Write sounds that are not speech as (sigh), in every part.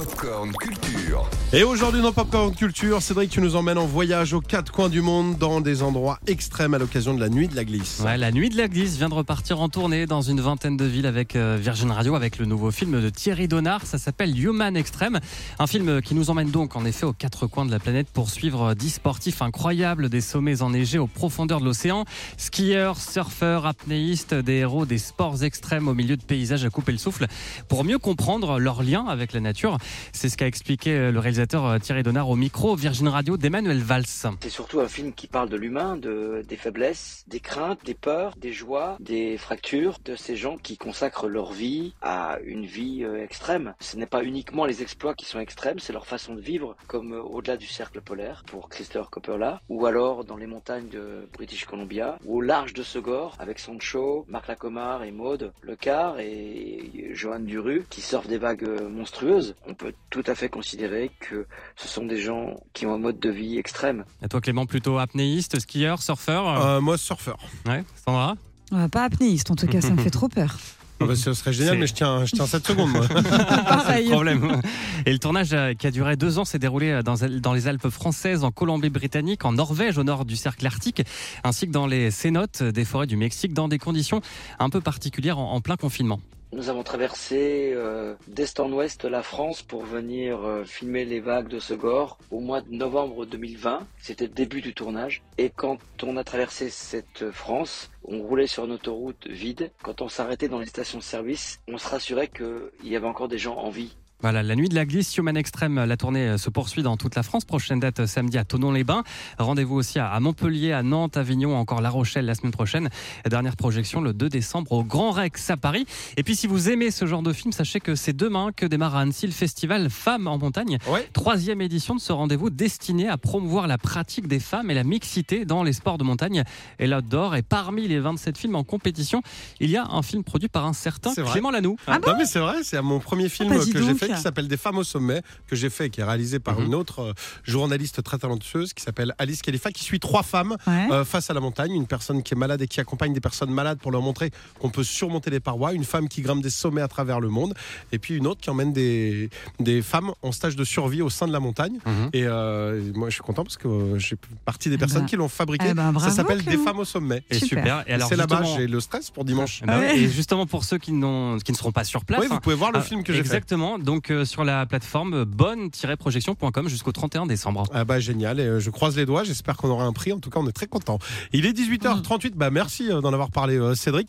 Popcorn Culture. Et aujourd'hui dans Popcorn Culture, Cédric, tu nous emmènes en voyage aux quatre coins du monde dans des endroits extrêmes à l'occasion de la nuit de la glisse. Ouais, la nuit de la glisse vient de repartir en tournée dans une vingtaine de villes avec euh, Virgin Radio, avec le nouveau film de Thierry Donard. Ça s'appelle Human Extreme. Un film qui nous emmène donc en effet aux quatre coins de la planète pour suivre dix sportifs incroyables des sommets enneigés aux profondeurs de l'océan. Skieurs, surfeurs, apnéistes, des héros des sports extrêmes au milieu de paysages à couper le souffle. Pour mieux comprendre leur lien avec la nature, c'est ce qu'a expliqué euh, le réalisateur euh, Thierry Donard au micro Virgin Radio d'Emmanuel Valls. C'est surtout un film qui parle de l'humain, de, des faiblesses, des craintes, des peurs, des joies, des fractures, de ces gens qui consacrent leur vie à une vie euh, extrême. Ce n'est pas uniquement les exploits qui sont extrêmes, c'est leur façon de vivre, comme au-delà du cercle polaire pour Christopher Coppola, ou alors dans les montagnes de British Columbia, ou au large de Segor avec Sancho, Marc Lacomar et Maude Lecar et Johan Duru qui surfent des vagues monstrueuses. On peut tout à fait considérer que ce sont des gens qui ont un mode de vie extrême. Et toi Clément, plutôt apnéiste, skieur, surfeur Euh, moi, surfeur. Ouais, Sandra Ouais, pas apnéiste, en tout cas, ça me fait trop peur. (laughs) Ah bah, ce serait génial, mais je tiens, je tiens 7 secondes. Moi. (laughs) Pareil. le problème. Et le tournage euh, qui a duré deux ans s'est déroulé euh, dans, dans les Alpes françaises, en Colombie-Britannique, en Norvège, au nord du cercle arctique, ainsi que dans les cénotes des forêts du Mexique, dans des conditions un peu particulières en, en plein confinement. Nous avons traversé euh, d'est en ouest la France pour venir euh, filmer les vagues de Segor au mois de novembre 2020. C'était le début du tournage. Et quand on a traversé cette France, on roulait sur une autoroute vide. Quand on s'arrêtait dans les stations-service, on se rassurait qu'il y avait encore des gens en vie. Voilà, la nuit de la glisse, Human Extreme, la tournée euh, se poursuit dans toute la France. Prochaine date euh, samedi à Tonon-les-Bains. Rendez-vous aussi à Montpellier, à Nantes, Avignon, encore La Rochelle la semaine prochaine. Dernière projection le 2 décembre au Grand Rex à Paris. Et puis si vous aimez ce genre de film, sachez que c'est demain que démarre à Annecy le festival Femmes en montagne. Ouais. Troisième édition de ce rendez-vous destiné à promouvoir la pratique des femmes et la mixité dans les sports de montagne et l'outdoor. Et parmi les 27 films en compétition, il y a un film produit par un certain. Clément Lanoux. non, mais c'est vrai, c'est mon premier film bah, que j'ai fait qui s'appelle Des femmes au sommet, que j'ai fait, qui est réalisé par Mhm. une autre euh, journaliste très talentueuse qui s'appelle Alice Khalifa, qui suit trois femmes Ouais. euh, face à la montagne. Une personne qui est malade et qui accompagne des personnes malades pour leur montrer qu'on peut surmonter les parois. Une femme qui grimpe des sommets à travers le monde. Et puis une autre qui emmène des, des femmes en stage de survie au sein de la montagne. Mhm. Et euh, moi, je suis content parce que j'ai partie des Eh personnes ben- qui l'ont fabriqué. eh ben, bravo, Ça s'appelle Des femmes au sommet. Et Super. Et alors C'est là-bas, j'ai le stress pour dimanche. Bah ouais. Et justement pour ceux qui, qui ne seront pas sur place. Oui, vous hein, pouvez voir le ah, film que j'ai fait. Exactement. Donc euh, sur la plateforme bonne-projection.com jusqu'au 31 décembre. Ah bah génial, et euh, je croise les doigts, j'espère qu'on aura un prix, en tout cas on est très content. Il est 18h38, bah merci euh, d'en avoir parlé Cédric.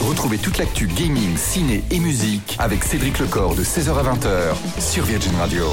Retrouvez toute l'actu gaming, ciné et musique avec Cédric Lecor de 16h à 20h sur Virgin Radio.